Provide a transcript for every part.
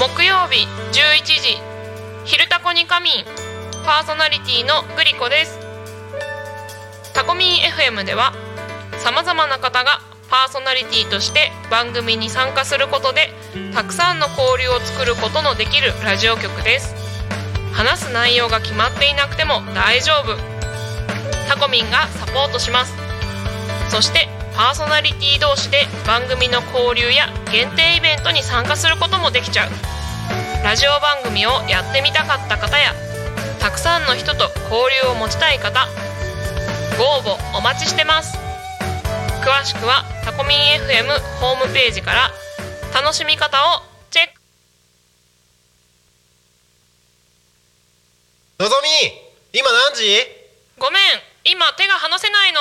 木曜日11時「昼タコに仮眠」パーソナリティのグリコです。タコミン FM ではさまざまな方がパーソナリティとして番組に参加することでたくさんの交流を作ることのできるラジオ局です。話す内容が決まっていなくても大丈夫。タコミンがサポートします。そしてパーソナリティ同士で番組の交流や限定イベントに参加することもできちゃう。ラジオ番組をやってみたかった方やたくさんの人と交流を持ちたい方ご応募お待ちしてます。詳しくはタコミン FM ホームページから楽しみ方をチェック。のぞみ今何時？ごめん今手が離せないの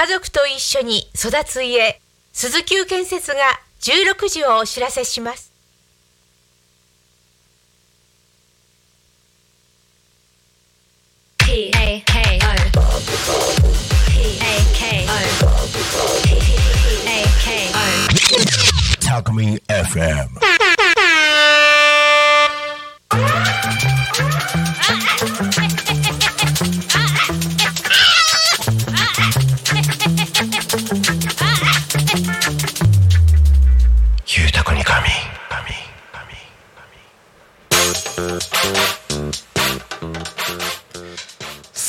家族と一緒に育つ家鈴木建設が16時をお知らせします。P A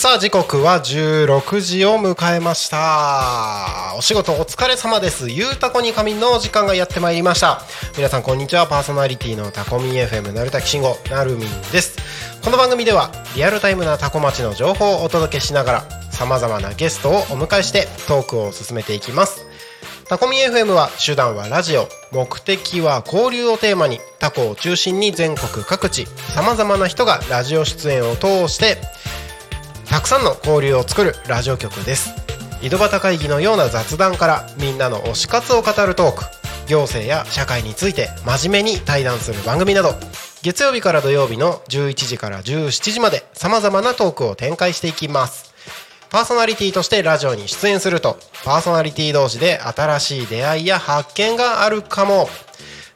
さあ時刻は16時を迎えました。お仕事お疲れ様です。ゆうたこに神の時間がやってまいりました。皆さんこんにちは。パーソナリティのタコミン FM なるたきしんごなるみんです。この番組ではリアルタイムなタコ町の情報をお届けしながらさまざまなゲストをお迎えしてトークを進めていきます。タコミ FM は手段はラジオ。目的は交流をテーマにタコを中心に全国各地さまざまな人がラジオ出演を通してたくさんの交流を作るラジオ局です。井戸端会議のような雑談からみんなの推し活を語るトーク。行政や社会について真面目に対談する番組など。月曜日から土曜日の11時から17時までさまざまなトークを展開していきます。パーソナリティとしてラジオに出演するとパーソナリティ同士で新しい出会いや発見があるかも。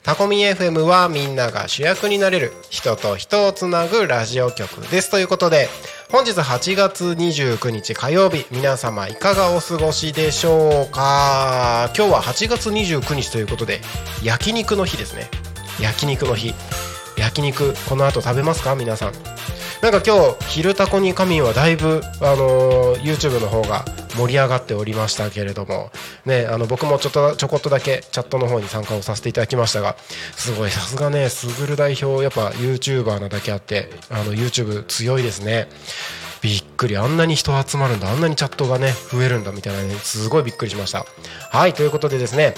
タコミ FM はみんなが主役になれる人と人をつなぐラジオ局です。ということで本日8月29日火曜日皆様いかがお過ごしでしょうか？今日は8月29日ということで焼肉の日ですね。焼肉の日。焼肉この後食べますか？皆さん。なんか今日「昼タコに仮眠」はだいぶ、あのー YouTube の方が盛り上がっておりましたけれども、ね、あの僕もちょっとちょこっとだけチャットの方に参加をさせていただきましたがすごいさすがねすぐる代表やっぱ YouTuber なだけあってあの YouTube 強いですね。びっくりあんなに人集まるんだあんなにチャットがね増えるんだみたいなねすごいびっくりしました。はいということでですね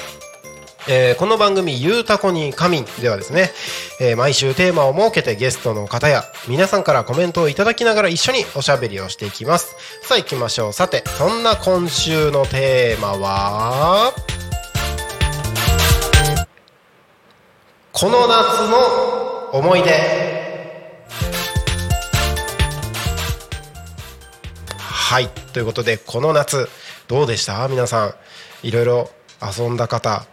えーこの番組「ゆうたこに仮眠」ではですね、えー毎週テーマを設けてゲストの方や皆さんからコメントをいただきながら一緒におしゃべりをしていきます。さあ行きましょう。さてそんな今週のテーマはこの夏の思い出。はいということでこの夏どうでした？皆さん。いろいろ遊んだ方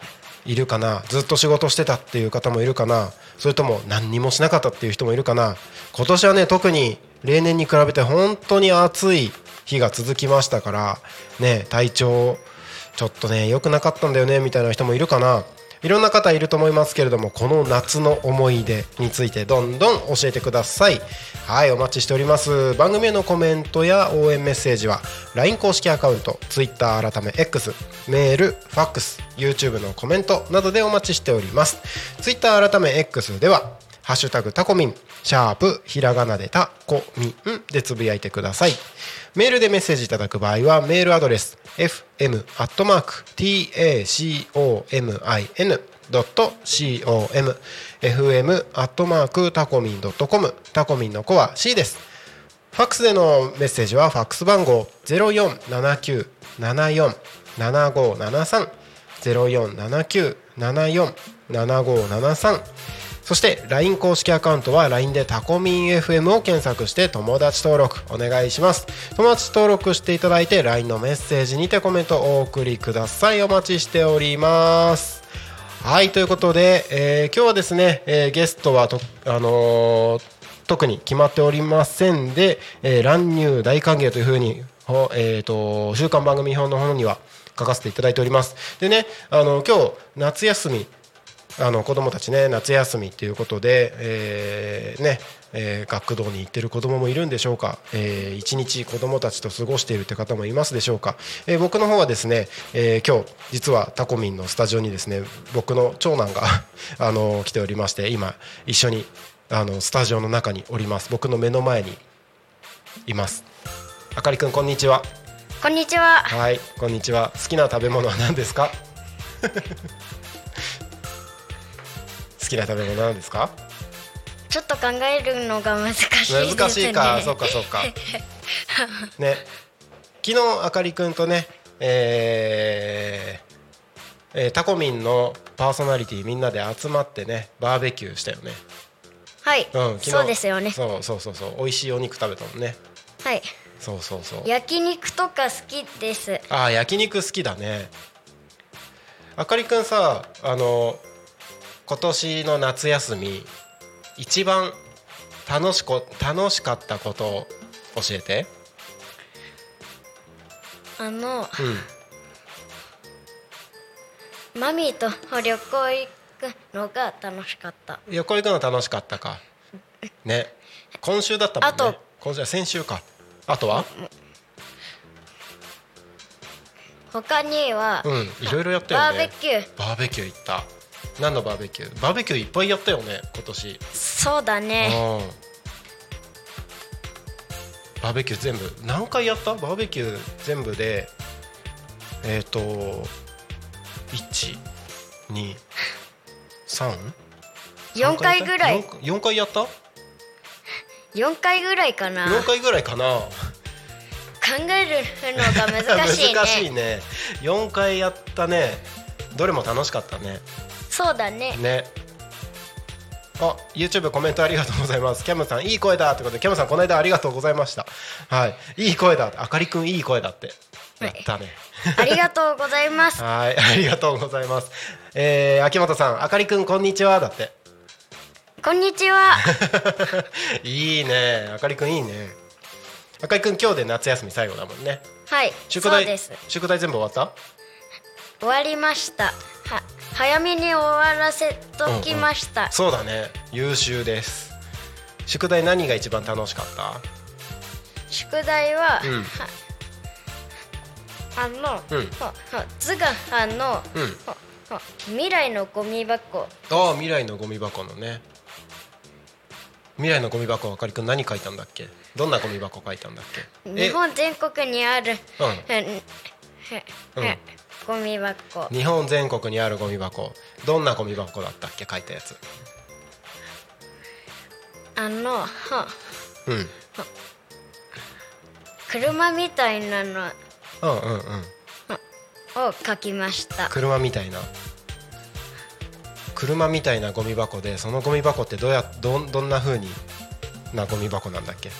いるかな？ずっと仕事してたっていう方もいるかな？それとも何にもしなかったっていう人もいるかな？今年はね特に例年に比べて本当に暑い日が続きましたからね体調ちょっとね良くなかったんだよねみたいな人もいるかな？いろんな方いると思いますけれどもこの夏の思い出についてどんどん教えてください。はいお待ちしております。番組へのコメントや応援メッセージは LINE 公式アカウント Twitter 改め X メールファックス YouTube のコメントなどでお待ちしております。Twitter 改め X ではハッシュタグタコミン、シャープ、ひらがなでタコミンでつぶやいてください。メールでメッセージいただく場合は、メールアドレス、fm.tacomin.com、fm. タコミン .com、タコミンの子は C です。ファックスでのメッセージはファックス番号0479747573 0479747573そして LINE 公式アカウントは LINE でタコミン FM を検索して友達登録お願いします。友達登録していただいて LINE のメッセージにてコメントをお送りください。お待ちしております。はいということで、えー今日はですね、えーゲストはと、あのー特に決まっておりませんで、えー乱入大歓迎というふうに、ほえー、と週刊番組表の方には書かせていただいております。でねあの今日夏休みあの子供たちね夏休みということで、えーねえー学童に行ってる子供もいるんでしょうか、えー一日子供たちと過ごしているって方もいますでしょうか、えー僕の方はですね、えー今日実はタコミンのスタジオにですね僕の長男が あの来ておりまして今一緒にあのスタジオの中におります。僕の目の前にいます。あかりくんこんにちは。こんにちは。はいこんにちは。好きな食べ物は何ですか？好きな食べ物は何ですか？ちょっと考えるのが難しいですね。難しいか、そうかそうか。ね。昨日あかりくんとねえーえータコミンのパーソナリティみんなで集まってねバーベキューしたよね。はい、うん昨日。そうですよね。そうそうそうそう。美味しいお肉食べたもんね。はい。そうそうそう。焼肉とか好きです。ああ焼肉好きだね。あかりくんさあの今年の夏休み一番楽しこ楽しかったことを教えて。あの、うん。マミーと旅行行くのが楽しかった。旅行行くの楽しかったか。ね。今週だったもんね。あと。今週は先週か。あとは？他には、うん。いろいろやったよバねーベキュー。バーベキュー行った何のバーベキュー？バーベキューいっぱいやったよね今年。そうだね。うん。バーベキュー全部。何回やった？バーベキュー全部でえっ、ー、と123 4回ぐらい。4, 回やった？4回ぐらいかな。4回ぐらいかな。考えるのが難しいね。難しいね。4回やったね。どれも楽しかったねそうだね。ねあ YouTube コメントありがとうございますキャムさんいい声だってことでキャムさんこの間ありがとうございましたはいいい声だあかりくんいい声だってやったね、ありがとうございます。はい、ありがとうございます。えー、秋元さん、あかりくん、こんにちは。だって。こんにちは。いいね、あかりくん、いいね。あかりくん、今日で夏休み最後だもんね。はい。宿題そうです。宿題全部終わっ終わりました。は早めに終わらせときました。た。そうだね、優秀です。宿題何が一番楽しかった？宿題は、うんはあの、うん図があの、うん未来のゴミ箱ああ、未来のゴミ箱のね。未来のゴミ箱、あかりくん、何書いたんだっけ？どんなゴミ箱書いたんだっけ？日本全国にある、うんはははゴミ箱日本全国にあるゴミ箱。どんなゴミ箱だったっけ、書いたやつ。あのはうん。車みたいなのうんうんうん。を書きました車みたいな車みたいなゴミ箱でそのゴミ箱ってどうやどんどんな風になゴミ箱なんだっけ？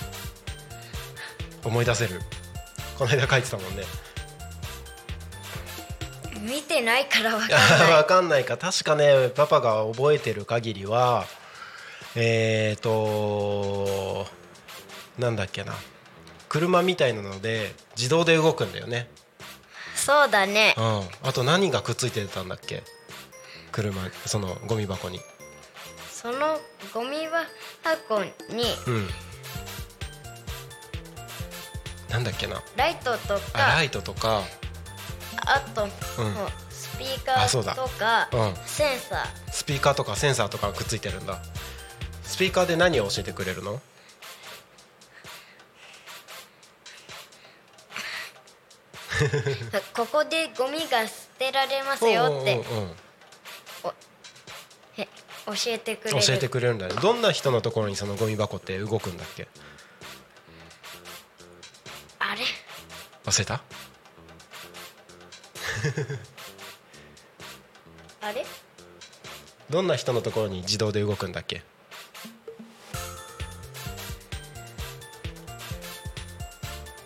思い出せる？この間書いてたもんね見てないからわかんない。わかんないか。確かねパパが覚えてる限りはえーとなんだっけな。車みたいなので自動で動くんだよね。そうだね。うん。あと何がくっついてたんだっけ？車そのゴミ箱に。そのゴミ箱にうん。なんだっけな。ライトとあかライトとかあと、うん。スピーカーとか、うん。センサー。スピーカーとかセンサーとかくっついてるんだ。スピーカーで何を教えてくれるの？ここでゴミが捨てられますよって。教えてくれる。教えてくれるんだね。どんな人のところにそのゴミ箱って動くんだっけ？あれ？忘れた？あれ？どんな人のところに自動で動くんだっけ？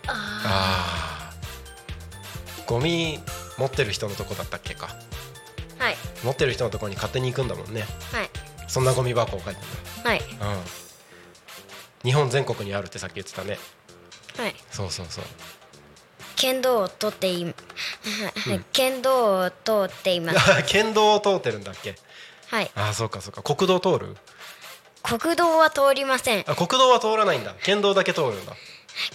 ああー。ゴミ持ってる人のとこだったっけか？はい。持ってる人のところに勝手に行くんだもんね。はい。そんなゴミ箱を書いてはい。んだうん。日本全国にあるってさっき言ってたね。はい。そうそうそう剣道を取っていはい 剣道を通っています。県道を通ってるんだっけ？はい。ああそうかそうか。国道通る？国道は通りません。あ国道は通らないんだ。県道だけ通るんだ。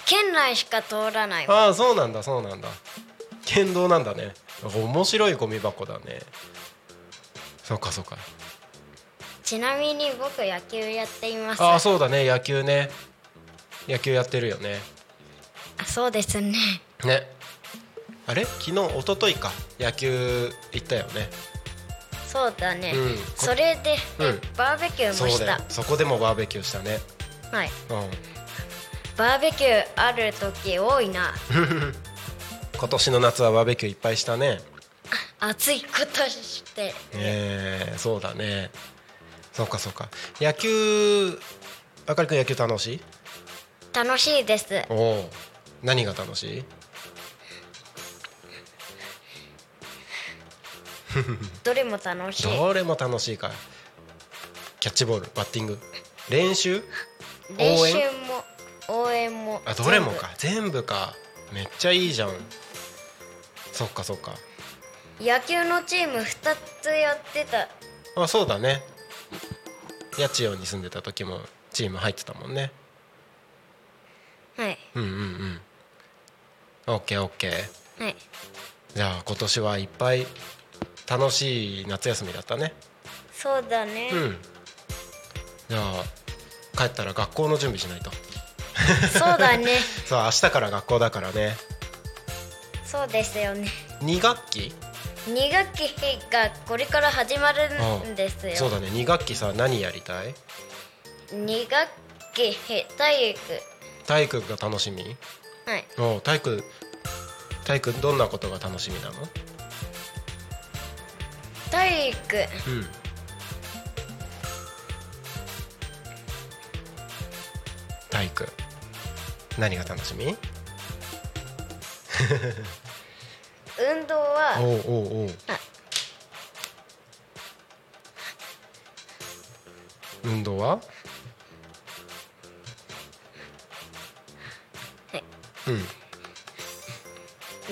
県内しか通らないわ。ああそうなんだそうなんだ。県道なんだね。面白いゴミ箱だね。そうかそうか。ちなみに僕野球やっています。ああそうだね。野球ね。野球やってるよね。あそうですねね。あれ？昨日一昨日か。野球行ったよね。そうだね、うん。それで、うん。バーベキューそうだよ。もしたそこでもバーベキューしたね。はい。うん。バーベキューある時多いな。今年の夏はバーベキューいっぱいしたね。暑いことして。えー、そうだね。そうかそうか。野球あかりくん野球楽しい？楽しいです。おお何が楽しい？どれも楽しい。どれも楽しいかキャッチボールバッティング。練習？練習応援も応援もあどれもか。全部か。めっちゃいいじゃん。そっかそっか。野球のチーム2つやってた。あそうだね。八千代に住んでた時もチーム入ってたもんね。はい。うんうんうん。オッケーオッケー。はい。じゃあ今年はいっぱい楽しい夏休みだったね。そうだね、うん。じゃあ帰ったら学校の準備しないと。そうだね。そう明日から学校だからね。そうですよね。2学期？2学期がこれから始まるんですよ。そうだね。2学期さ何やりたい？2学期体育。体育が楽しみ？はい。おう体育体育どんなことが楽しみなの？体育うん。体育何が楽しみ？運動はおうおうおう。あ。運動は？はい。うん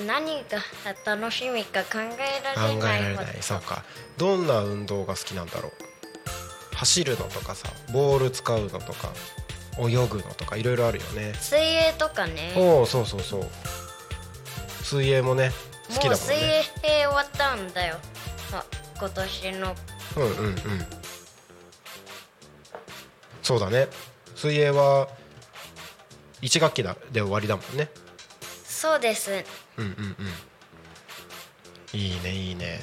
何が楽しみか考えら考えれないほどられない。そうか。どんな運動が好きなんだろう。走るのとかさボール使うのとか泳ぐのとかいろいろあるよね。水泳とかね。おおそうそうそう。水泳もね好きだもんもう水ね泳終わったんだよ。あ今年の。うんうんうん。そうだね。水泳は1学期だで終わりだもんねそうです。うんうんうん。いいねいいね。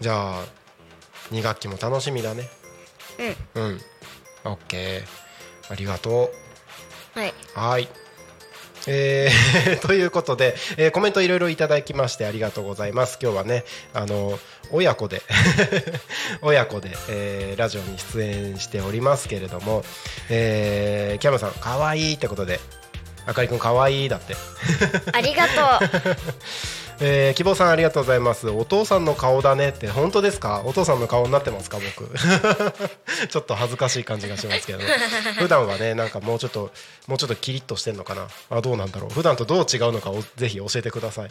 じゃあ2学期も楽しみだね。うん。うん。オッケー。ありがとはい、うはい。えー ということで、えーコメントいろいろいただきましてありがとうございます。今日はねあの親子で 親子で、えーラジオに出演しておりますけれども、えーキャムさんかわいいってことであかりくんかわいいだって。ありがとう。えー希望さんありがとうございます。お父さんの顔だねって。本当ですか？お父さんの顔になってますか僕？ちょっと恥ずかしい感じがしますけど普段はねなんかもうちょっともうちょっとキリッとしてんのかな？あどうなんだろう？普段とどう違うのかをぜひ教えてください。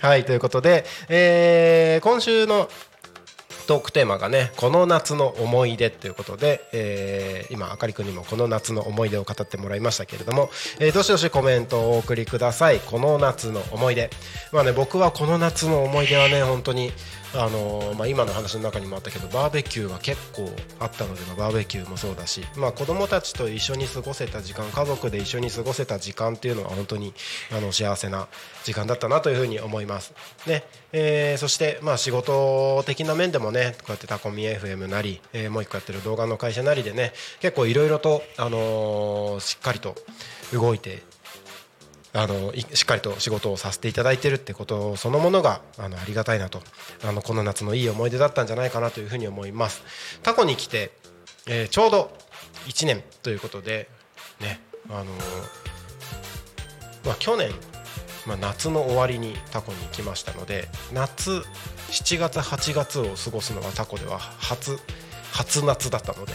はいということで、えー今週のトークテーマがねこの夏の思い出ということで、えー今あかりくんにもこの夏の思い出を語ってもらいましたけれども、えーどしどしコメントをお送りください。この夏の思い出。まあね僕はこの夏の思い出はね本当にあのまあ、今の話の中にもあったけどバーベキューが結構あったので、まあバーベキューもそうだし、まあ、子供たちと一緒に過ごせた時間家族で一緒に過ごせた時間っていうのは本当にあの幸せな時間だったなというふうに思います。ねえーそして、まあ、仕事的な面でもねこうやってタコミ FM なり、えーもう一個やってる動画の会社なりでね結構いろいろと、あのーしっかりと動いてあのしっかりと仕事をさせていただいてるってことそのものがあのありがたいなと。あのこの夏のいい思い出だったんじゃないかなというふうに思います。タコに来て、えーちょうど1年ということでねあのーまあ去年まあ、夏の終わりにタコに来ましたので夏7月8月を過ごすのはタコでは初初夏だったので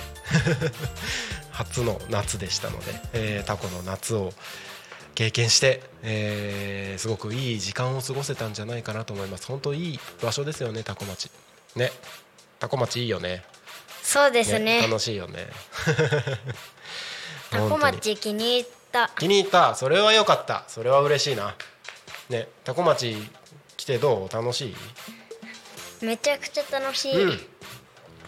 初の夏でしたので、えータコの夏を経験して、えーすごくいい時間を過ごせたんじゃないかなと思います。本当いい場所ですよねタコ町。ね。タコ町いいよね。そうですね。楽しいよね。タコ町気に入った。気に入った。それは良かった。それは嬉しいな。ねタコ町来てどう？楽しい？めちゃくちゃ楽しい、うん。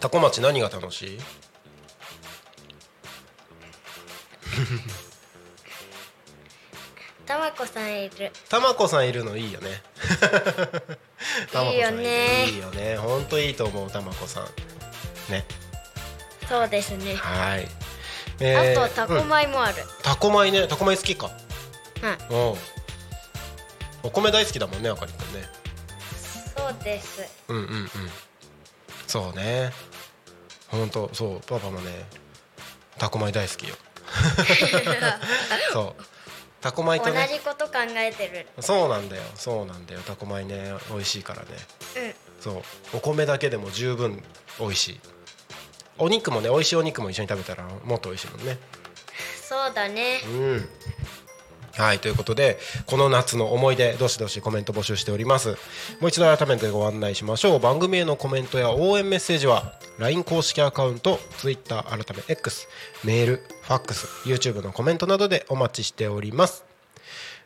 タコ町何が楽しい？たまこさんいる。たまこさんいるのいいよね。いいよね。いいよね。本当いいと思うたまこさん。ね。そうですね、はい、あとタコうん米もある、タコ米ね。タコ米好きか。うんうん。お米大好きだもんねあかりくんね。そうです。うんうんうん。そうね。本当そうパパもねタコ米大好きよ。そうタコ米同とね。じこと考えてる。そうなんだよ。そうなんだよ。タコ米ね美味しいからね。うん。そう。お米だけでも十分美味しい。お肉もね美味しいお肉も一緒に食べたらもっと美味しいもんね。そうだね。うんはいということでこの夏の思い出どしどしコメント募集しております。もう一度改めてご案内しましょう。番組へのコメントや応援メッセージは LINE 公式アカウント Twitter 改め X メールファックス YouTube のコメントなどでお待ちしております。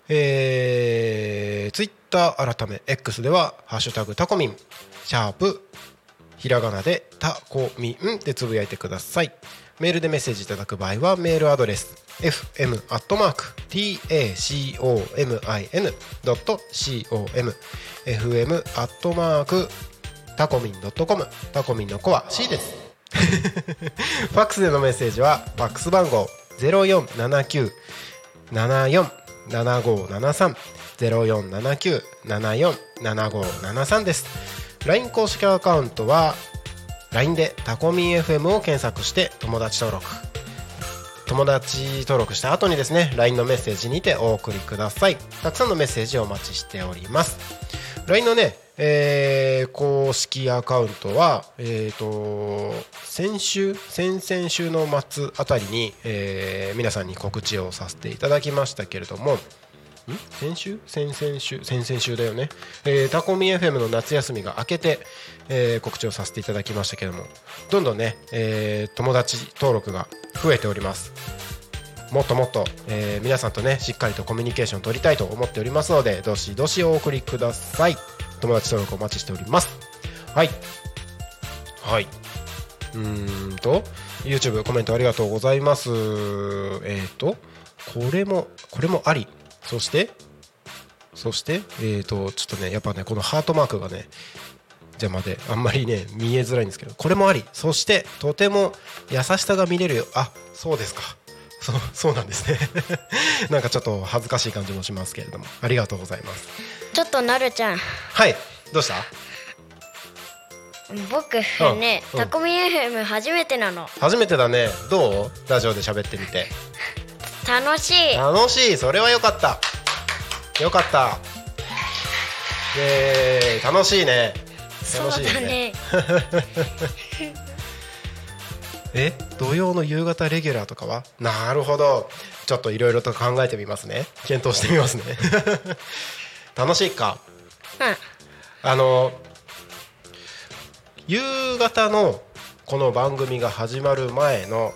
えー、Twitter 改め X では「ハッシュタグタコミン」シャープひらがなでタコミンでつぶやいてください。メールでメッセージいただく場合はメールアドレス fm.tacomin.com fm. タコミン .com タコミンの子は C です ファックスでのメッセージはファックス番号0479747573 0479747573です LINE 公式アカウントは LINE でタコミン FM を検索して友達登録友達登録した後にですね LINE のメッセージにてお送りください。たくさんのメッセージをお待ちしております。LINE のね、えー公式アカウントはえっ、と先週先々週の末あたりに、えー皆さんに告知をさせていただきましたけれども先週？先々週？先々週だよね、えータコミ FM の夏休みが明けて、えー告知をさせていただきましたけども。どんどんね、えー友達登録が増えております。もっともっと、えー皆さんとねしっかりとコミュニケーション取りたいと思っておりますのでどしどしお送りください。友達登録お待ちしております。はい。はい。うんと YouTube コメントありがとうございます。えーとこれもこれもあり。そして？そして？えーとちょっとねやっぱねこのハートマークがね邪魔であんまりね見えづらいんですけどこれもあり。そしてとても優しさが見れるよ。あそうですか。そうそうなんですね。なんかちょっと恥ずかしい感じもしますけれども。ありがとうございます。ちょっとなるちゃん。はい。どうした？僕うんね、うん。タコミ FM 初めてなの。初めてだね。どう？ラジオで喋ってみて楽しい。楽しい。それはよかった。よかった。えー、楽しいね。楽しいだね。え土曜の夕方レギュラーとかは？なるほど。ちょっといろいろと考えてみますね。検討してみますね。楽しいか？うん。あの夕方のこの番組が始まる前の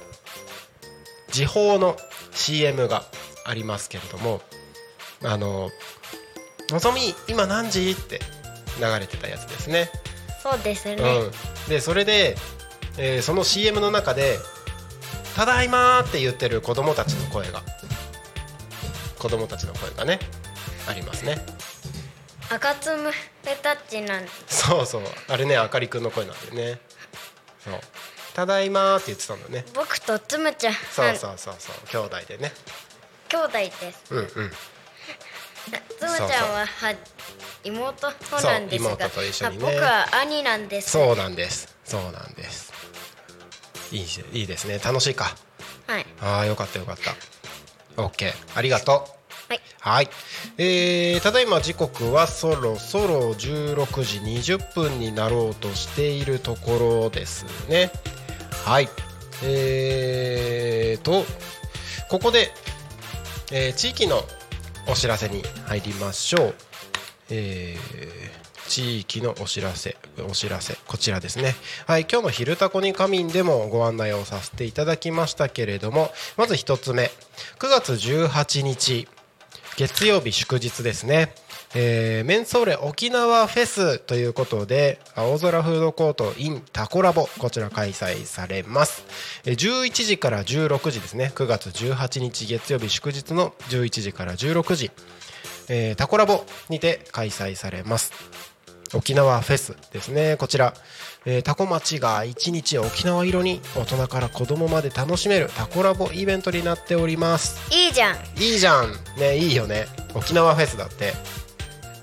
時報の CM がありますけれどもあの「のぞみ今何時?」って流れてたやつですね。そうですね、うん、でそれで、えーその CM の中で「ただいま」って言ってる子供たちの声が子供たちの声がねありますね。赤つむレタッチなんそうそう。あれねあかりくんの声なんだよね。そう「ただいま」って言ってたんだよね。僕とつむちゃん。そうそうそうそう。兄弟でね。兄弟です。うんうん。つむちゃんはは妹なんですが妹と一緒にね。あ僕は兄なんです。そうなんです。そうなんです。いいしいいですね。楽しいか。はい。ああよかったよかった。OK ありがとう。はい。はい、えーただいま時刻はそろそろ16時20分になろうとしているところですねはい。えーとここで、えー地域のお知らせに入りましょう、えー地域のお知らせお知らせこちらですね。はい今日の「昼タコに仮眠」でもご案内をさせていただきましたけれどもまず一つ目。9月18日月曜日祝日ですね、えーメンソーレ沖縄フェスということで青空フードコート in タコラボこちら開催されます。えー11時から16時ですね。9月18日月曜日祝日の11時から16時、えータコラボにて開催されます。沖縄フェスですね。こちら、えータコ町が一日沖縄色に大人から子供まで楽しめるタコラボイベントになっております。いいじゃん。いいじゃん。ねいいよね。沖縄フェスだって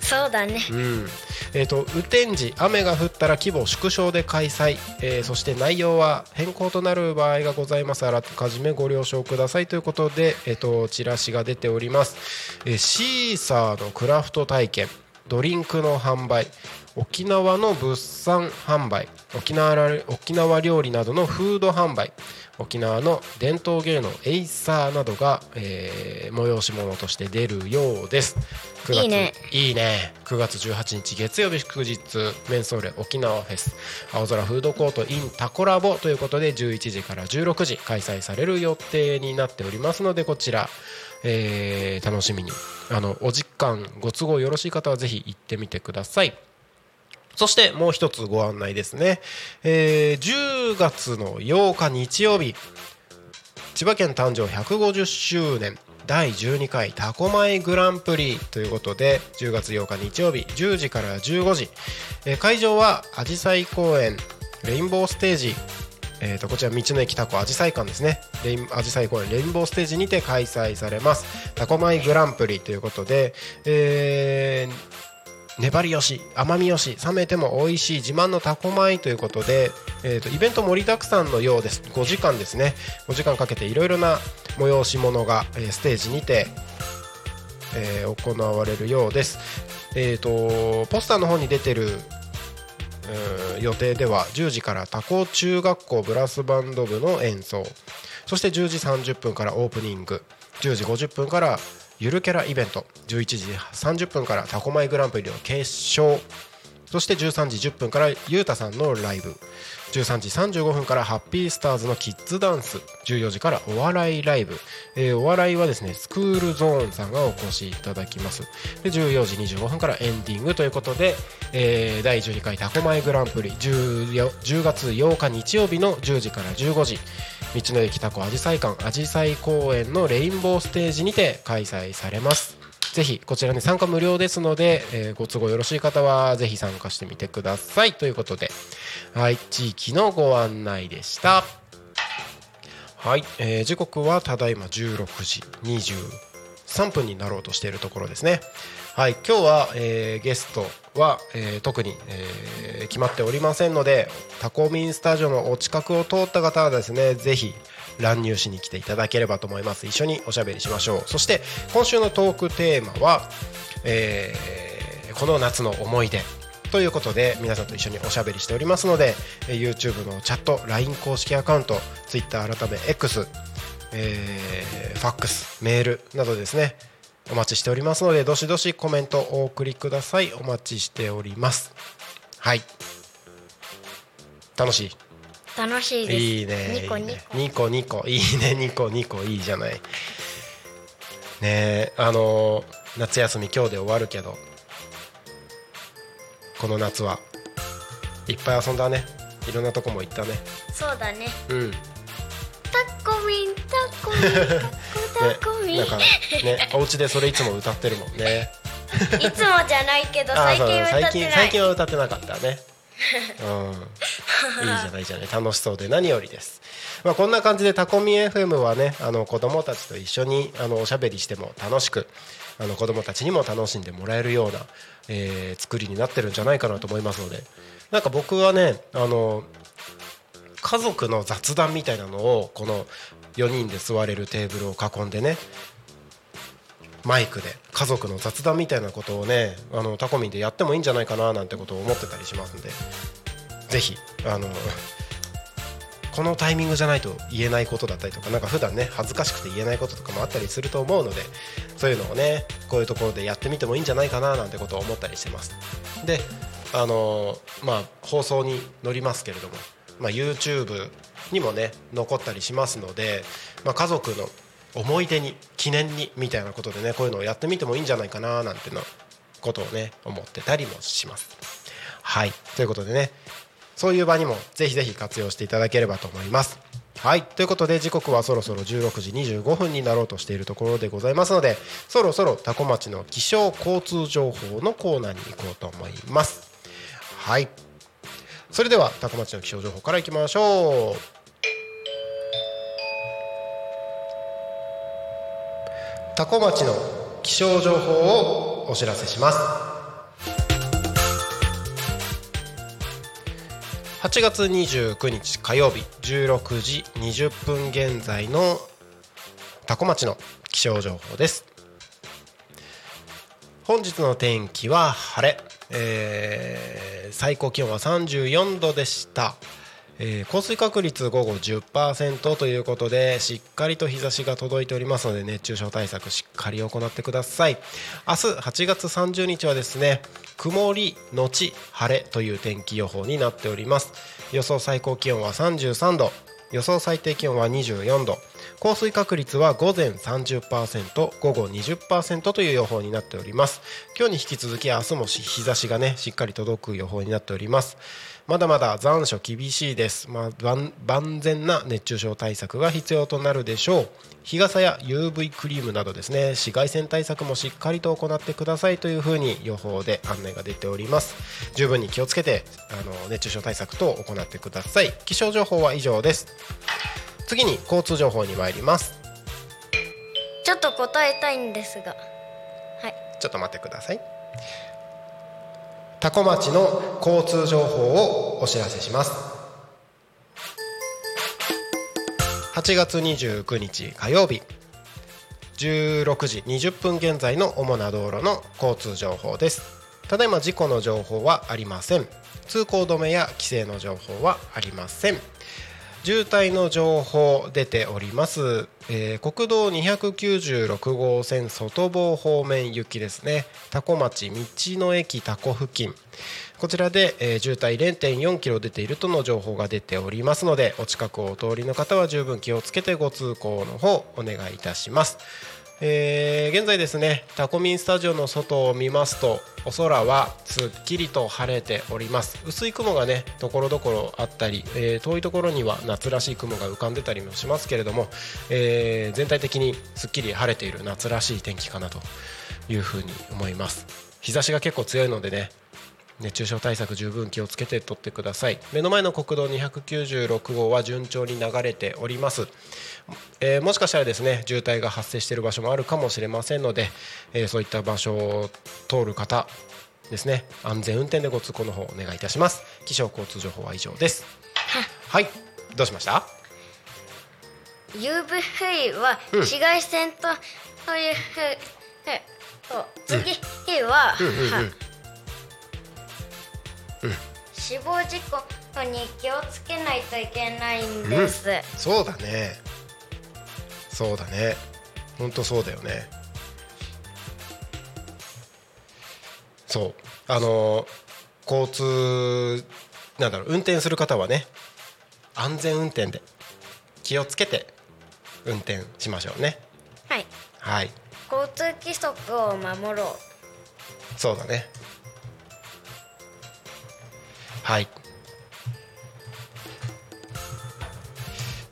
そうだね。うん。えー、と雨天時雨が降ったら規模縮小で開催、えーそして内容は変更となる場合がございます。あらかじめご了承くださいということで、えー、とチラシが出ております、えーシーサーのクラフト体験。ドリンクの販売。沖縄の物産販売沖縄ら沖縄料理などのフード販売沖縄の伝統芸能エイサーなどが、えー催し物として出るようです。9月いいね。いいね。9月18日月曜日祝日メンソーレ沖縄フェス。青空フードコート in タコラボということで11時から16時開催される予定になっておりますのでこちら、えー楽しみに。あのお時間ご都合よろしい方はぜひ行ってみてくださいそしてもう一つご案内ですね、えー10月の8日日曜日千葉県誕生150周年第12回タコマイグランプリということで10月8日日曜日10時から15時、えー会場はあじさい公園レインボーステージ。えー、とこちら道の駅タコあじさい館ですね。レインあじさい公園レインボーステージにて開催されますタコマイグランプリということで、えー粘りよし甘みよし冷めても美味しい自慢のタコ米ということで、えー、とイベント盛りだくさんのようです。5時間ですね。5時間かけていろいろな催し物が、えーステージにて、えー行われるようです。えー、とポスターの方に出てる予定では10時からタコ中学校ブラスバンド部の演奏。そして10時30分からオープニング。10時50分からゆるキャライベント。11時30分からタコマイグランプリの決勝。そして13時10分からゆうたさんのライブ。13時35分からハッピースターズのキッズダンス。14時からお笑いライブ、えーお笑いはですねスクールゾーンさんがお越しいただきます。で14時25分からエンディングということで、えー第12回タコマイグランプリ。10, 10月8日日曜日の10時から15時。道の駅タコあじさい館あじさい公園のレインボーステージにて開催されます。ぜひこちらに参加無料ですので、えーご都合よろしい方はぜひ参加してみてください。ということではい地域のご案内でした。はい、えー時刻はただいま16時23分になろうとしているところですね。はい今日は、えーゲストは、えー特に、えー決まっておりませんのでタコミンスタジオのお近くを通った方はですねぜひ乱入しに来ていただければと思います。一緒におしゃべりしましょう。そして今週のトークテーマは、えーこの夏の思い出ということで皆さんと一緒におしゃべりしておりますので YouTube のチャット LINE 公式アカウント Twitter 改め X えーファックスメールなどですねお待ちしておりますのでどしどしコメントお送りください。お待ちしております。はい。楽しい。楽しいです。いいね。ニコニコ。ニいいね。ニコニコ。いいじゃない。ねえあのー夏休み今日で終わるけどこの夏は。いっぱい遊んだね。いろんなとこも行ったね。そうだね。うん。ねタコミンタコミン タコミン、なんかねお家でそれいつも歌ってるもんね。いつもじゃないけど最近歌ってない。最近は歌ってなかったねうん。いいじゃないじゃない。楽しそうで何よりです。まあこんな感じでタコミ FM はねあの子供たちと一緒にあのおしゃべりしても楽しくあの子供たちにも楽しんでもらえるような、えー作りになってるんじゃないかなと思いますので。なんか僕はねあの家族の雑談みたいなのをこの4人で座れるテーブルを囲んでねマイクで家族の雑談みたいなことをねあのタコミンでやってもいいんじゃないかななんてことを思ってたりしますんでぜひあのこのタイミングじゃないと言えないことだったりとかなんか普段ね恥ずかしくて言えないこととかもあったりすると思うのでそういうのをねこういうところでやってみてもいいんじゃないかななんてことを思ったりしてます。であのまあ放送に乗りますけれども、まあ、YouTube にもね残ったりしますので、まあ、家族の思い出に記念にみたいなことでねこういうのをやってみてもいいんじゃないかななんてのことをね思ってたりもしますはいということでねそういう場にもぜひぜひ活用していただければと思います。はいということで時刻はそろそろ16時25分になろうとしているところでございますのでそろそろ多古町の気象交通情報のコーナーに行こうと思います。はいそれでは多古町の気象情報からいきましょう。多古町の気象情報をお知らせします。8月29日火曜日16時20分現在の多古町の気象情報です。本日の天気は晴れ、えー最高気温は34度でした、えー降水確率午後10%ということでしっかりと日差しが届いておりますので熱中症対策しっかり行ってください。明日8月30日はですね曇りのち晴れという天気予報になっております。予想最高気温は33度。予想最低気温は24度。降水確率は午前30%午後20%という予報になっております。今日に引き続き明日も日差しがねしっかり届く予報になっております。まだまだ残暑厳しいです、まあ、万万全な熱中症対策が必要となるでしょう。日傘や UV クリームなどですね。紫外線対策もしっかりと行ってくださいというふうに予報で案内が出ております。十分に気をつけてあの熱中症対策等を行ってください。気象情報は以上です。次に交通情報に参ります。ちょっと答えたいんですが。はい。ちょっと待ってください多古町の交通情報をお知らせします。8月29日火曜日。16時20分現在の主な道路の交通情報です。ただいま事故の情報はありません。通行止めや規制の情報はありません。渋滞の情報出ております、えー国道296号線外房方面行きですね。多古町道の駅多古付近。こちらで、えー渋滞0.4キロ出ているとの情報が出ておりますのでお近くをお通りの方は十分気をつけてご通行の方お願いいたします。えー現在ですねタコミンスタジオの外を見ますとお空はすっきりと晴れております。薄い雲がねところどころあったり、えー遠いところには夏らしい雲が浮かんでたりもしますけれども、えー全体的にすっきり晴れている夏らしい天気かなというふうに思います。日差しが結構強いのでね熱中症対策十分気をつけて取ってください。目の前の国道296号は順調に流れております、えーもしかしたらですね渋滞が発生している場所もあるかもしれませんので、えーそういった場所を通る方ですね安全運転でご通行の方お願いいたします。気象交通情報は以上です。はい。どうしました？UV は紫外線とそういうふうえと次は、うんうんうんは死亡事故に気をつけないといけないんです、そうだね。そうだね。本当そうだよね。そう。あの交通なんだろう運転する方はね安全運転で気をつけて運転しましょうね。はい。はい。交通規則を守ろう。そうだねはい。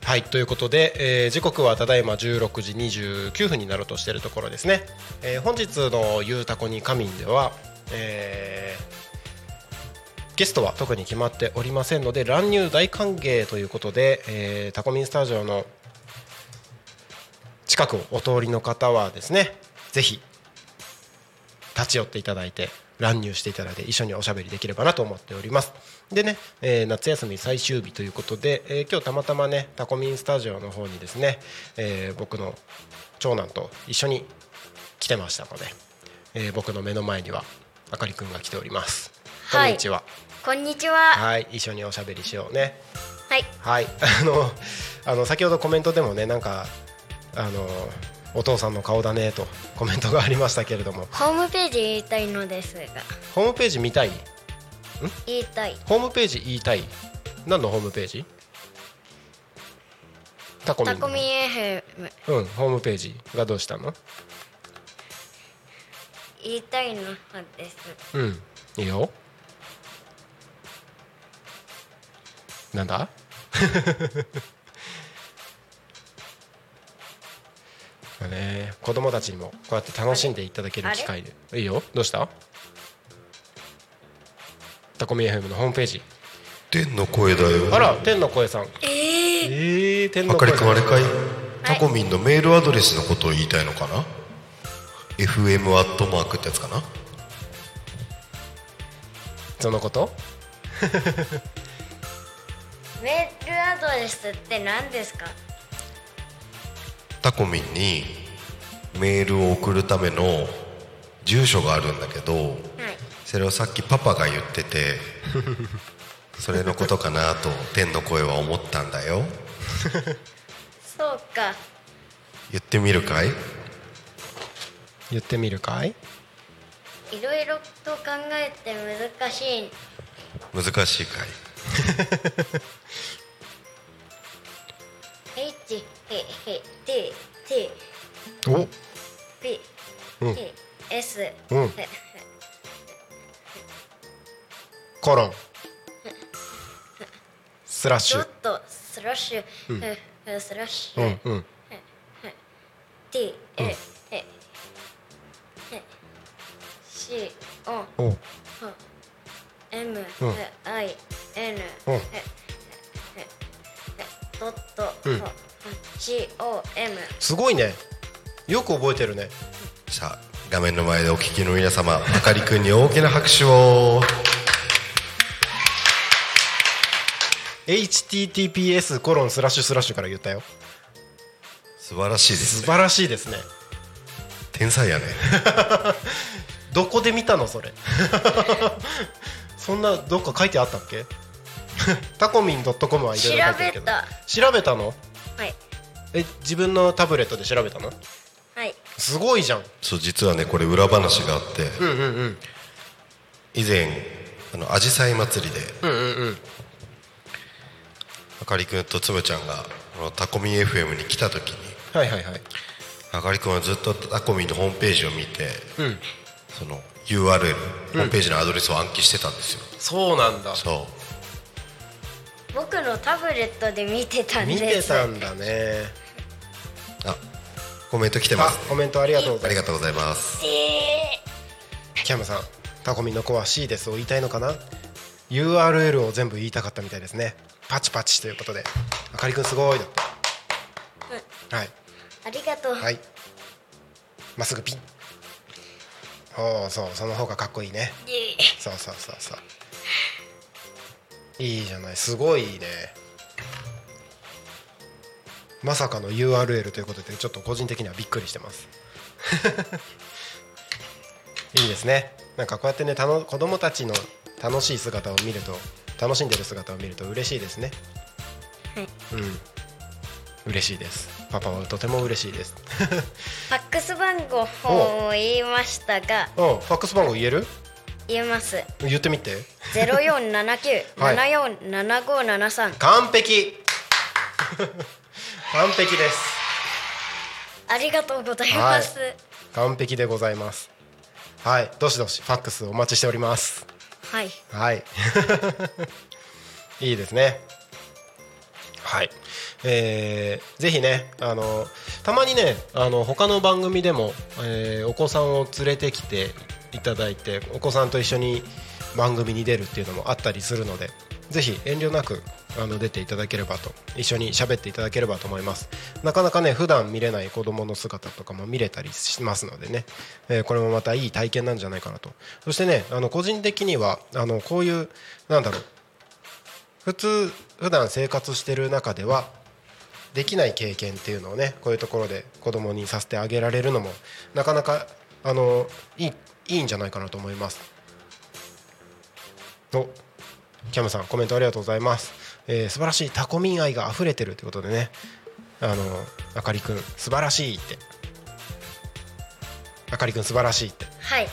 はいということで、えー時刻はただいま16時29分になろうとしているところですね、えー本日の「ゆうたこに仮眠」では、えーゲストは特に決まっておりませんので乱入大歓迎ということで、えータコミンスタジオの近くをお通りの方はですねぜひ立ち寄っていただいて乱入していただいて一緒におしゃべりできればなと思っておりますでね、えー夏休み最終日ということで、えー今日たまたまねタコミンスタジオの方にですね、えー僕の長男と一緒に来てましたので、えー僕の目の前にはあかりくんが来ております。はいこんにちは。こんにちははい、一緒におしゃべりしようね。はいはい、あの、あの先ほどコメントでもね、なんか。あの、お父さんの顔だねとコメントがありましたけれども、ホームページ言いたいのですがホームページ見たい？言いたいホームページ言いたい？何のホームページ？タコミ。タコミ FM うん、ホームページがどうしたの？言いたいのですうん、いいよ。なんだ？ね、子供たちにもこうやって楽しんでいただける機会で。いいよ、どうした？タコミ FM のホームページ。天の声だよあら、天の声さん。えー、ええ天あかりの声さん。くんあれかい？タコミンのメールアドレスのことを言いたいのかな？FM アットマークってやつかな？そのこと？メールアドレスって何ですか？タコミンにメールを送るための住所があるんだけどはい。それをさっきパパが言ってて それのことかなと天の声は思ったんだよ。そうか。言ってみるかい？言ってみるかい？いろいろと考えて難しい。難しいかい？H H T T コロン。スラッシュドッ。トスラッシュ、えスラッシュ、うん、うん。T A A C O お。M うん I N うんドットうん G O M すごいね。よく覚えてるね。さあ画面の前でお聞きの皆様あかりくんに大きな拍手を https コロンスラッシュスラッシュから言ったよ。素晴らしいですね素晴らしいですね。天才やね どこで見たのそれ？そんなどっか書いてあったっけ？タコミン .com はいろいろ書いてるけど。調べた調べたの？はいえ自分のタブレットで調べたの？はいすごいじゃん。そう実はねこれ裏話があってうんうんうん以前あの紫陽花祭りでうんうんうん。あかりくんとつむちゃんがこのタコミン FM に来た時にはいはいはい。あかりくんはずっとタコミンのホームページを見てうん。その URL ホームページのアドレスを暗記してたんですよ、そうなんだ。そ僕のタブレットで見てたん見ですてたんだね。うあコメント来てまあすコメントありがとうございます。ありがとうございますキャムさん、タコミンの子は C ですを言いたいのかな ?URL を全部言いたかったみたいですね。パチパチということで。あかりくんすごいだった。はい。ありがとう、はい。まっすぐピン。おお、そう、その方がかっこいいね。イエイそうそうそうそう。いいじゃない、すごいね。まさかの URL ということで、ちょっと個人的にはびっくりしてます。いいですね。なんかこうやってね、たの子供たちの楽しい姿を見ると、楽しんでる姿を見ると嬉しいですね。はいうん。嬉しいです。パパはとても嬉しいです。ファックス番号を言いましたがうん、ファックス番号言える？言えます言ってみて。ゼロ四七九 七四七五七三完璧 完璧ですありがとうございます、完璧でございますはいどしどしファックスお待ちしておりますはい。はい。いいですね。はい。えーぜひねあのたまにねあの他の番組でも、えーお子さんを連れてきていただいてお子さんと一緒に番組に出るっていうのもあったりするのでぜひ遠慮なくあの出ていただければと一緒に喋っていただければと思います。なかなかね普段見れない子供の姿とかも見れたりしますのでね、えーこれもまたいい体験なんじゃないかなと。そしてねあの個人的にはあのこういうなんだろう。普通普段生活してる中ではできない経験っていうのをねこういうところで子供にさせてあげられるのもなかなかあのいいいいんじゃないかなと思います。おキャムさんコメントありがとうございます、えー素晴らしいタコミン愛が溢れてるということでね。あのあかりくん素晴らしいって。あかりくん素晴らしいって。はい。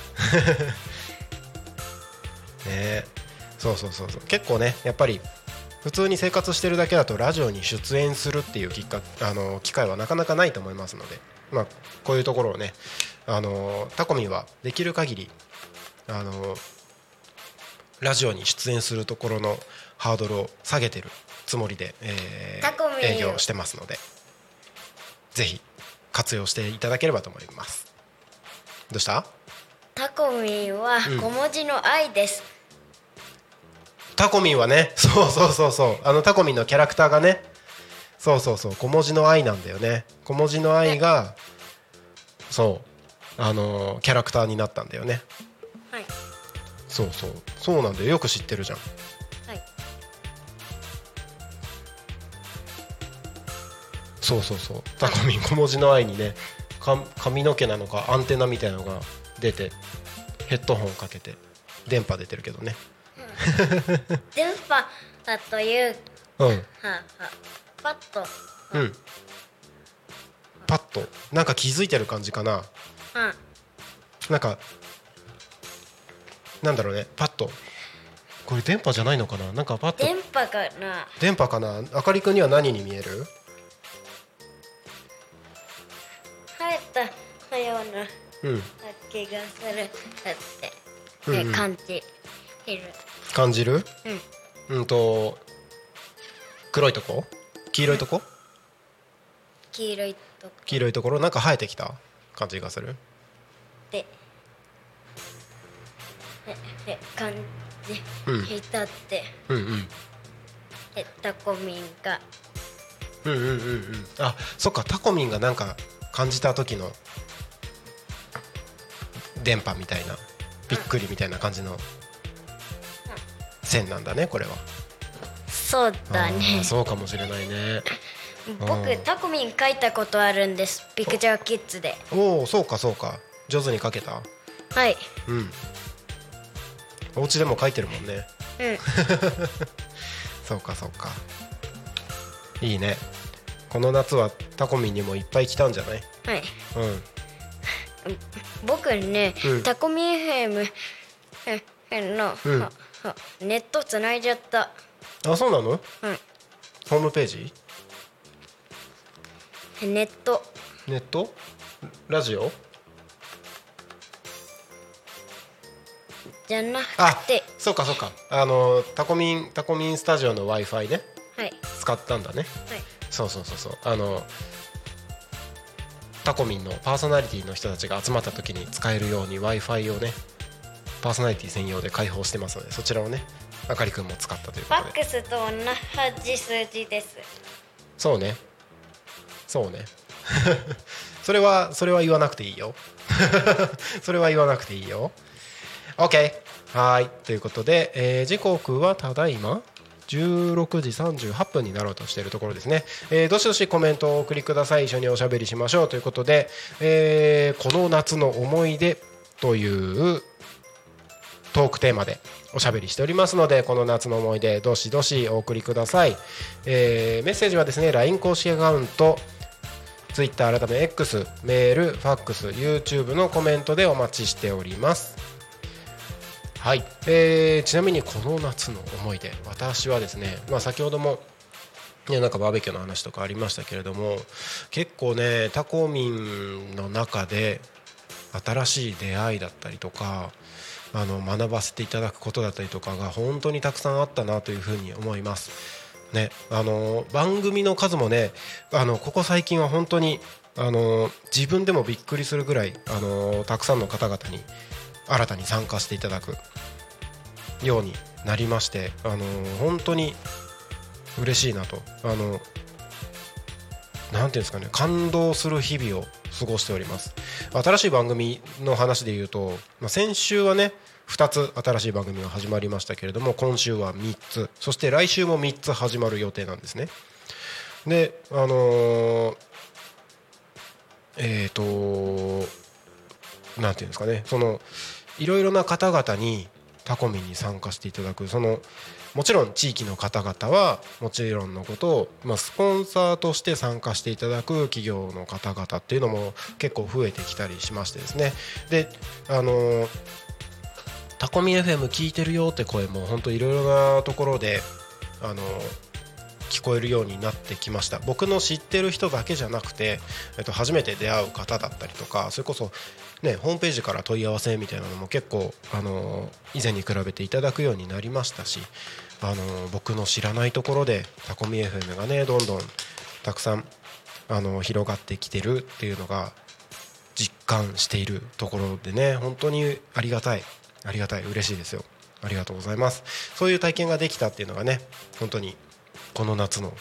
ね。そうそうそうそう。結構ねやっぱり普通に生活してるだけだとラジオに出演するっていうきっかあの機会はなかなかないと思いますので、まあ、こういうところをねあのタコミンはできる限りあのラジオに出演するところのハードルを下げてるつもりで、えー営業してますのでぜひ活用していただければと思います。どうした？タコミンはうん。小文字の愛です、タコミンはねそうそうそうそう。あのタコミンのキャラクターがねそうそうそう。小文字の愛なんだよね。小文字の愛がそう。あのーキャラクターになったんだよね。はいそうそう。そうなんだよ。よく知ってるじゃん。はい。そうそうそう。タコミン小文字の愛にねか髪の毛なのかアンテナみたいなのが出てヘッドホンかけて電波出てるけどね。電波だという。うん。ははパッと。うん。パッと。なんか気づいてる感じかな。はなんかなんだろうねパッと。これ電波じゃないのかな？なんかパッと。電波かな？電波かな？あかりくんには何に見える？生えたようなうん。気がする。だって、うん感じいる。感じる？うん。うんと黒いとこ？黄色いとこ？黄色いとこ。黄色いところ？なんか生えてきた感じがする。でええ感じうん。いたって、うんうん。えタコミンが。うんうんうんうん。あそっかタコミンがなんか感じた時の電波みたいなびっくりみたいな感じの線なんだねこれは。そうだあねーそうかもしれないね。僕タコミン書いたことあるんです。ピクチャーキッズで。おおそうかそうか。上手に書けた？はい。うんお家でも書いてるもんね。うん そうかそうか。いいね。この夏はタコミンにもいっぱい来たんじゃない？はい。うん。僕ね、うん。タコミン FM ええの、うん。ネットつないじゃった。あそうなの？うんホームページ？ネット。ネット？ラジオ？じゃなあくて。そうかそうか。あのタコミンタコミンスタジオの w i f i ね。はい。使ったんだね。はい。そうそうそうそう。あのタコミンのパーソナリティの人たちが集まった時に使えるように w i f i をねパーソナリティ専用で開放してますのでそちらをねあかりくんも使ったということで。ファックスと同じ数字です。そうね。そうね。それはそれは言わなくていいよ。それは言わなくていいよ OK はい。ということで、えー時刻はただいま。16時38分になろうとしているところですね、えーどしどしコメントをお送りください。一緒におしゃべりしましょう。ということで、えーこの夏の思い出というトークテーマでおしゃべりしておりますのでこの夏の思い出どしどしお送りください、えーメッセージはですね LINE 公式アカウント Twitter 改め X メールファックス YouTube のコメントでお待ちしております。はい、えーちなみにこの夏の思い出私はですね、まあ、先ほどもね、なんかバーベキューの話とかありましたけれども結構ねタコミンの中で新しい出会いだったりとかあの学ばせていただくことだったりとかが本当にたくさんあったなというふうに思います。ね、あの番組の数もねあのここ最近は本当にあの自分でもびっくりするぐらいあのたくさんの方々に新たに参加していただくようになりましてあの本当に嬉しいなと。あのなんていうんですかね感動する日々を過ごしております。新しい番組の話で言うと、まあ、先週はね2つ新しい番組が始まりましたけれども今週は3つそして来週も3つ始まる予定なんですね。であのーえっ、となんていうんですかねそのいろいろな方々にタコミに参加していただく。そのもちろん地域の方々はもちろんのことを、まあ、スポンサーとして参加していただく企業の方々っていうのも結構増えてきたりしましてですね。であのタコミ FM 聞いてるよって声も本当いろいろなところであの聞こえるようになってきました。僕の知ってる人だけじゃなくて、えっと、初めて出会う方だったりとかそれこそ、ね、ホームページから問い合わせみたいなのも結構あの以前に比べていただくようになりましたしあの僕の知らないところでタコミ FM がねどんどんたくさんあの広がってきてるっていうのが実感しているところでね本当にありがたいありがたい嬉しいですよ。ありがとうございます。そういう体験ができたっていうのがね本当にこの夏の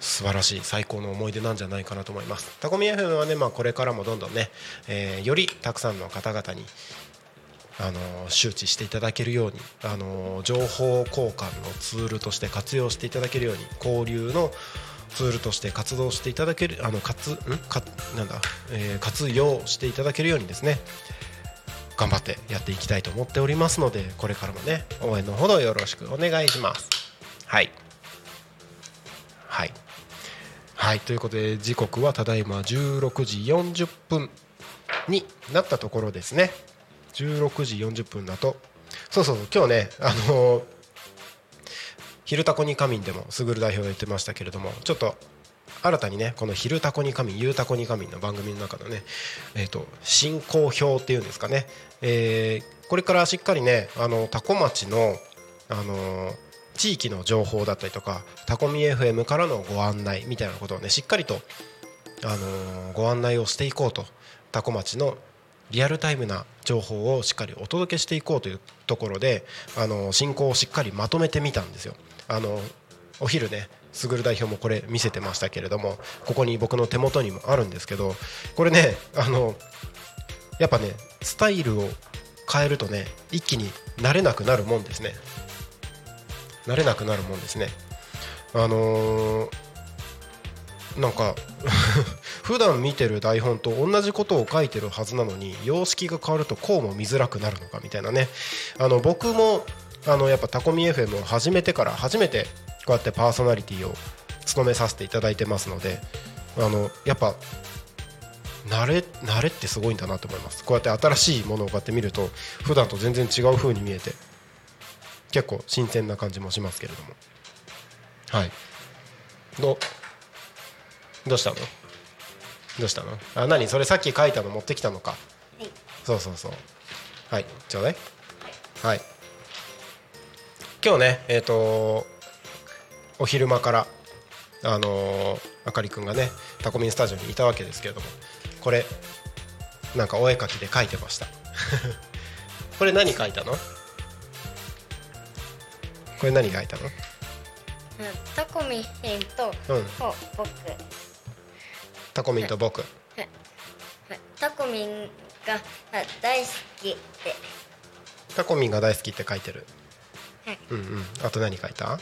素晴らしい最高の思い出なんじゃないかなと思います。タコミ FM はね、まあ、これからもどんどんね、えーよりたくさんの方々にあの周知していただけるようにあの情報交換のツールとして活用していただけるように交流のツールとして活動していただけるあの活ん？かなんだ、えー活用していただけるようにですね頑張ってやっていきたいと思っておりますのでこれからもね応援のほどよろしくお願いします。はい。はい。はいということで時刻はただいま16時40分になったところですね。16時40分だと。そうそうそう今日ねあのー「昼タコに仮眠」でもすぐる代表が言ってましたけれどもちょっと新たにねこの「昼タコに仮眠」「ゆうタコに仮眠」の番組の中のねえー、と進行表っていうんですかね、えーこれからしっかりねあのタコ町の、あのー地域の情報だったりとかタコミ FM からのご案内みたいなことをねしっかりと、あのーご案内をしていこうとタコ町のリアルタイムな情報をしっかりお届けしていこうというところで、あのー進行をしっかりまとめてみたんですよ。あのーお昼ねすぐる代表もこれ見せてましたけれどもここに僕の手元にもあるんですけどこれねあのやっぱねスタイルを変えるとね一気に慣れなくなるもんですね慣れなくなるもんですね。あのーなんか 普段見てる台本と同じことを書いてるはずなのに様式が変わるとこうも見づらくなるのかみたいなね。あの僕もあのやっぱタコミ FM を始めてから初めてこうやってパーソナリティを務めさせていただいてますのであのやっぱ慣れ慣れってすごいんだなと思います。こうやって新しいものをこうやって見ると普段と全然違う風に見えて。結構新鮮な感じもしますけれども。はい。どどうしたの？どうしたの？あ何？それさっき書いたの持ってきたのか。はい。そうそうそう。はい。ちょうだい。はい。今日ねえっ、とお昼間からあのーあかりくんがねタコミンスタジオにいたわけですけれどもこれなんかお絵描きで描いてました。これ何描いたの？これ何描いたの？うんタコミンと、うん。ほ僕タコミンと僕はいタコミンがあ大好きでタコミンが大好きって書いてる。はいうんうん。あと何書いた？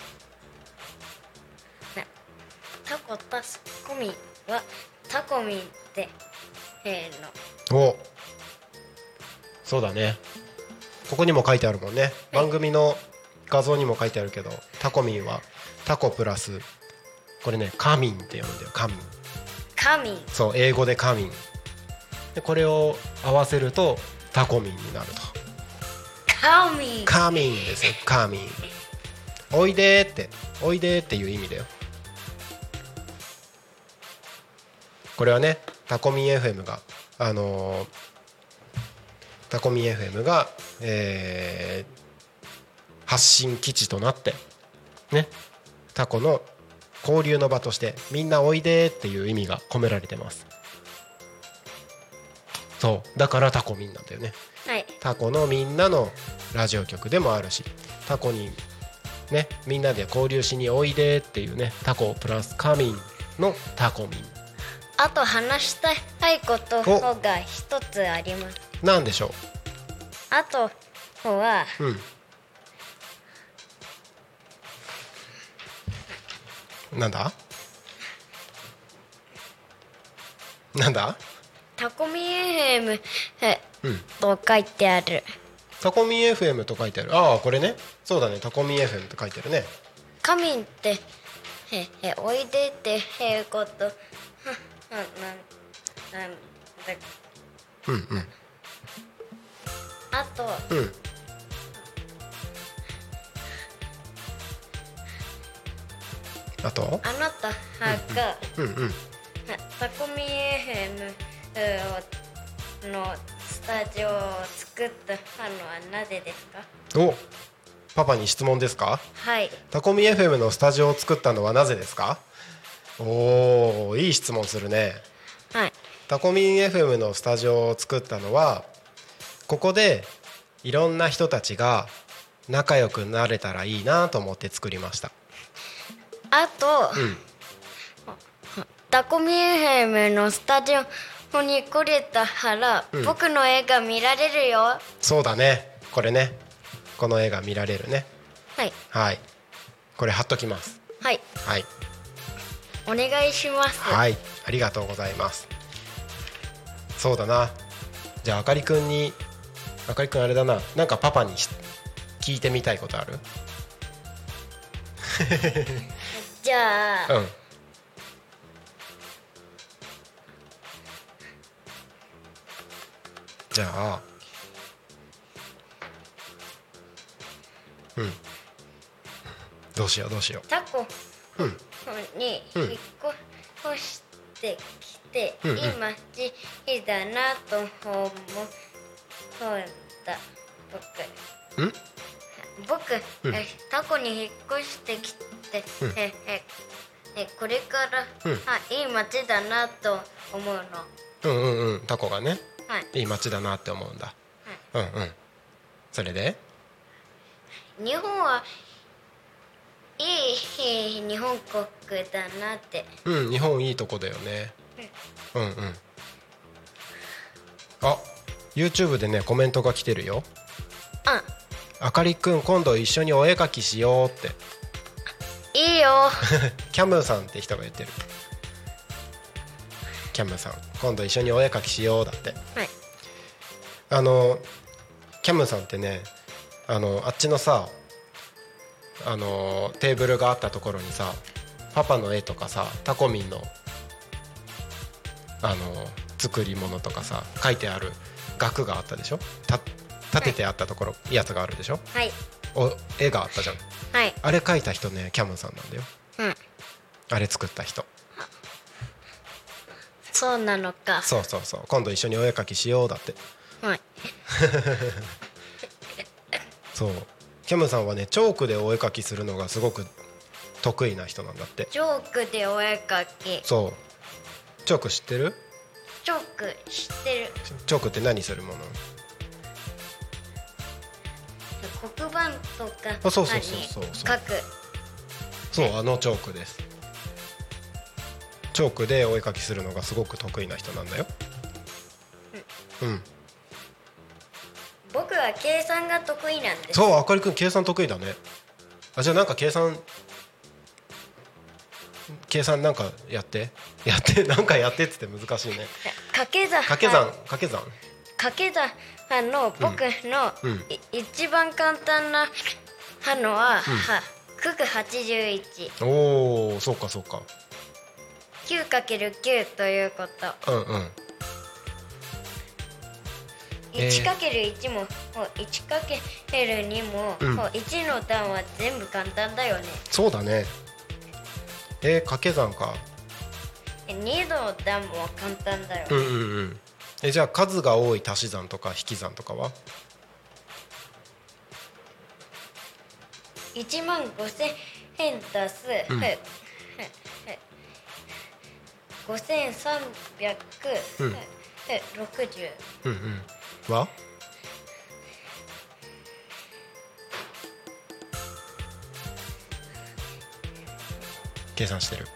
タコとタコミンはタコミンってえーの。お。そうだね。ここにも書いてあるもんね。番組の画像にも書いてあるけどタコミンはタコプラスこれねカミンって読むんだよカミン。カミン。そう英語でカミン。でこれを合わせるとタコミンになると。カミン。カミンですよカミン。おいでーっておいでーっていう意味だよ。これはねタコミン FM があのータコミン FM が、えー発信基地となってねタコの交流の場としてみんなおいでーっていう意味が込められてます。そう。だからタコミンなんだよね。はい。タコのみんなのラジオ局でもあるしタコにねみんなで交流しにおいでっていうねタコプラスカミンのタコミンあと話したいことが一つあります。なんでしょあとはううんなんだ？なんだ？タコミ FM えうん。と書いてある。タコミン FM と書いてある。ああこれね。そうだね。タコミン FM って書いてあるね。カミンってええおいでっていうこと。なんなんだうんうん。あとうんあとあなたがうん。うんタコミ FM のスタジオを作ったのはなぜですか？おパパに質問ですか？はい。タコミ FM のスタジオを作ったのはなぜですか？おおいい質問するね。はい。タコミン FM のスタジオを作ったのはここでいろんな人たちが仲良くなれたらいいなと思って作りましたあと、うんタコミ FM のスタジオに来れたら、うん。僕の絵が見られるよ。はそうだね。これね。この絵が見られるね。い。はい。これ貼っときます。はい。はい。お願いします。はい。ありがとうございます。そうだな。じゃああかりくんにあかりくんあれだな。なんかパパにし聞いてみたいことある？じゃあ、うん。じゃあうん。どうしようどうしよタコ。うん。にうん引っ越してきて、うんうん。いい街だなと思うそうだ僕。ううん？僕、うん。えタコに引っ越してきて、うん。えええこれから、うん。あいい街だなと思うの。はうんうんうん。タコがね。い。いい街だなって思うんだ。うんうん。それで？日本はいい日本国だなって。うん日本いいとこだよね。うん。うんあ YouTube でねコメントが来てるよ。ああかりくん今度一緒にお絵描きしようっていいよ。キャムさんって人が言ってる。キャムさん今度一緒にお絵描きしようだって。はい。あのキャムさんってねあのあっちのさあのテーブルがあったところにさパパの絵とかさタコミンのあの作り物とかさ書いてある額があったでしょ？た立ててあったところ、やつがあるでしょ？はい。お絵があったじゃんはい。あれ描いた人ねキャムさんなんだよ。うん。あれ作った人。そうなのか。そうそうそう。今度一緒にお絵描きしようだって。はい。そう。キャムさんはねチョークでお絵描きするのがすごく得意な人なんだって。チョークでお絵描き。そう。チョーク知ってる？チョーク知ってる。チョークって何するもの？黒板とかあそうそうにそうそう。書く。そうあのチョークです。チョークでお絵描きするのがすごく得意な人なんだよ。うん。僕は計算が得意なんです。そうあかりくん計算得意だね。あじゃあなんか計算計算なんかやって。やってなんかやってっつって難しいね。掛け算。掛け算掛け算。掛け算あの僕の、うん。い一番簡単なあのは、は九九八十一。おおそうかそうか。九かける九ということ。うんうん。えー。一かける一も一かける二もうん。もう一の段は全部簡単だよね。そうだね。えー、掛け算か。二の段も簡単だよ、うんうんうんえじゃあ数が多い足し算とか引き算とかは？一万五千円足す、うん。はい五千三百。うん。六十。うんうん。は？計算してる。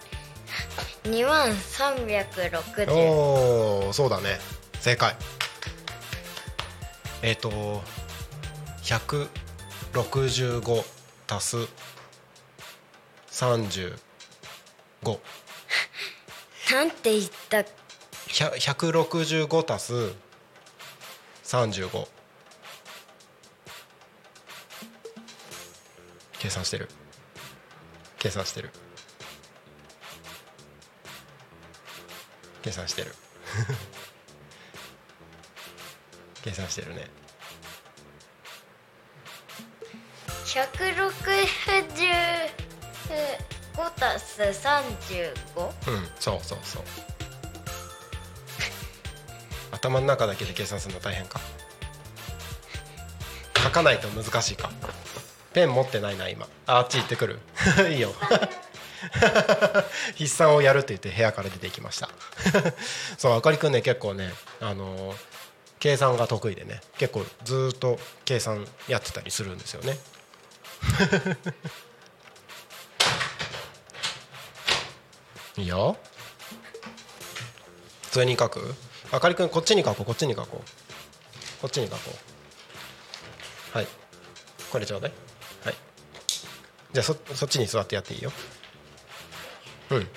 二万三百六十。おおそうだね正解。えっ、と165足す。30 5なんて言った165足す。35計算してる。計算してる。計算してる計算してるね。165たす 35? うんそうそうそう。頭の中だけで計算するの大変か？書かないと難しいか？ペン持ってないな今。ああっち行ってくる。いいよ。筆算をやるって言って部屋から出ていきました。そうあかりくんね結構ねあのー計算が得意でね。結構ずーっと計算やってたりするんですよね。いいよ。普通に書く？あかりくんこっちに書こうこっちに書こう。こっちに書こう。はい。これちょうだい。はい。じゃあそそっちに座ってやっていいよ。うん。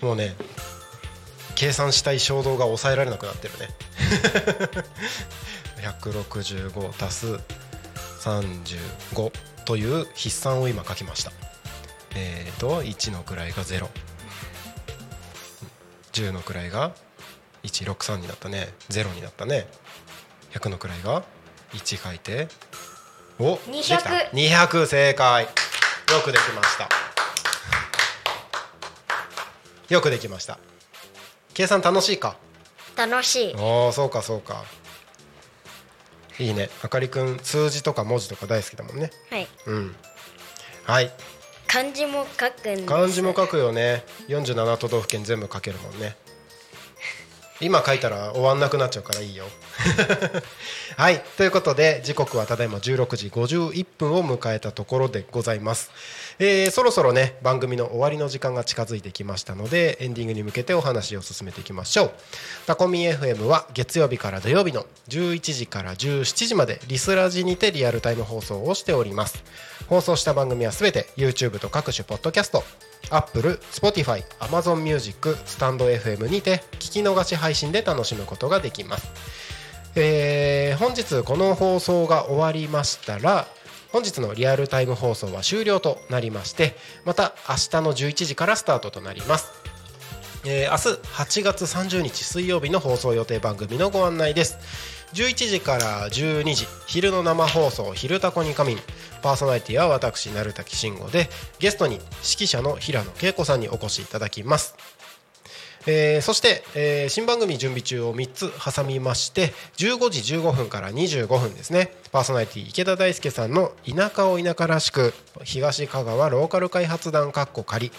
もうね計算したい衝動が抑えられなくなってるね165足す35という筆算を今書きました。えーと1の位が010の位が163になったね。0になったね。100の位が1書いてお200できた。200正解。よくできました。よくできました。計算楽しいか？楽しい。ああそうかそうか。いいね。あかりくん数字とか文字とか大好きだもんね。はい。うん。はい。漢字も書くんです。漢字も書くよね。47都道府県全部書けるもんね。今書いたら終わんなくなっちゃうからいいよ。はい。ということで時刻はただいま16時51分を迎えたところでございます、えーそろそろね番組の終わりの時間が近づいてきましたのでエンディングに向けてお話を進めていきましょう。タコミン FM は月曜日から土曜日の11時から17時までリスラジにてリアルタイム放送をしております。放送した番組はすべて YouTube と各種ポッドキャスト Apple、Spotify、Amazon Music、スタンド FM にて聞き逃し配信で楽しむことができます、えー本日この放送が終わりましたら本日のリアルタイム放送は終了となりましてまた明日の11時からスタートとなります。えー明日8月30日水曜日の放送予定番組のご案内です。11時から12時昼の生放送「昼タコに仮眠」パーソナリティは私成滝慎吾でゲストに指揮者の平野恵子さんにお越しいただきます。えーそして、えー新番組準備中を3つ挟みまして15時15分から25分ですね。パーソナリティ池田大輔さんの「田舎を田舎らしく東香川ローカル開発団かっこ仮」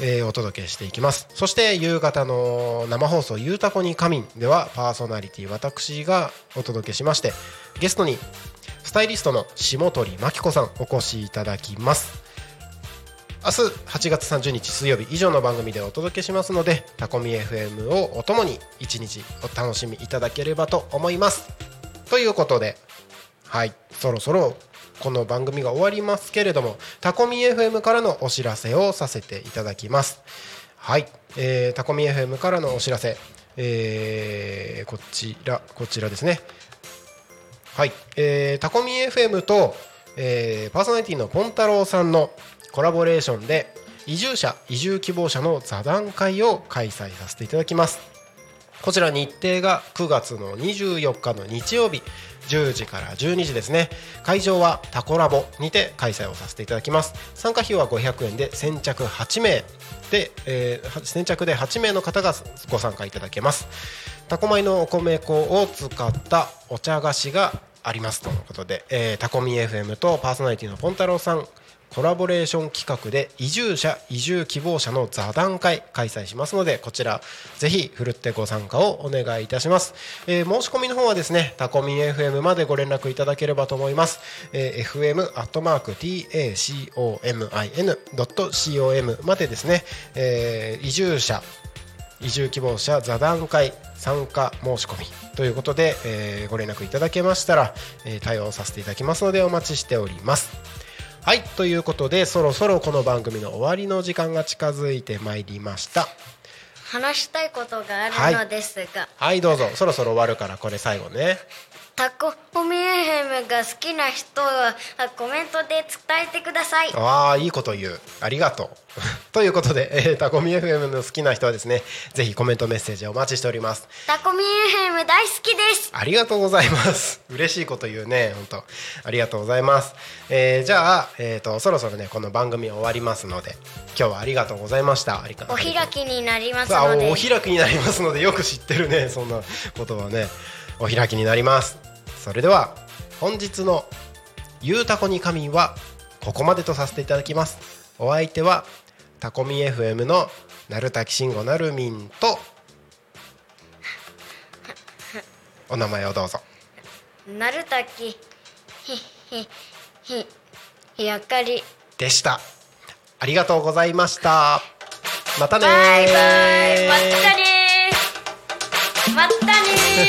えーお届けしていきます。そして夕方の生放送「ゆうたこに仮眠」ではパーソナリティ私がお届けしましてゲストにスタイリストの下鳥真紀子さんお越しいただきます。明日8月30日水曜日以上の番組でお届けしますのでタコミ FM をお供に一日お楽しみいただければと思います。ということではいそろそろこの番組が終わりますけれどもタコミ FM からのお知らせをさせていただきます。はい、えータコミ FM からのお知らせ、えーこちらこちらですね。はい、えータコミ FM と、えーパーソナリティのポンタロウさんのコラボレーションで移住者移住希望者の座談会を開催させていただきます。こちら日程が9月の24日の日曜日10時から12時ですね。会場はタコラボにて開催をさせていただきます。参加費は500円で先着8名で、えー先着で8名の方がご参加いただけます。タコ米のお米粉を使ったお茶菓子がありますとのことで、えータコミ FM とパーソナリティのポンタロウさんコラボレーション企画で移住者移住希望者の座談会開催しますのでこちらぜひふるってご参加をお願いいたします、えー申し込みの方はですねタコミン FM までご連絡いただければと思います、えー fm.tacomin.com までですね、えー移住者移住希望者座談会参加申し込みということで、えーご連絡いただけましたら、えー対応させていただきますのでお待ちしております。はいということでそろそろこの番組の終わりの時間が近づいてまいりました。話したいことがあるのですが、はい。どうぞ。そろそろ終わるからこれ最後ねタコミ FM が好きな人はあコメントで伝えてください。ああいいこと言う。ありがとう。ということで、えー、タコミ FM の好きな人はですねぜひコメントメッセージお待ちしております。タコミ FM 大好きです。ありがとうございます。嬉しいこと言うね本当ありがとうございます、えー、じゃあ、えー、とそろそろねこの番組終わりますので今日はありがとうございました。お開きになりますので。お開きになりますのでよく知ってるねそんなことはねお開きになります。それでは本日の「ゆうたこに仮眠」はここまでとさせていただきます。お相手はタコミ FM の鳴滝慎吾なるみんとお名前をどうぞ。なるたきひひひひやかり。でした。ありがとうございました。またねー。バイバイ。まったねー。まったタ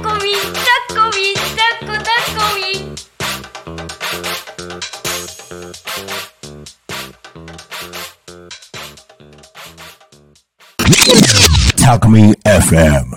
コミンタコミンタコタコミン Talk Me FM.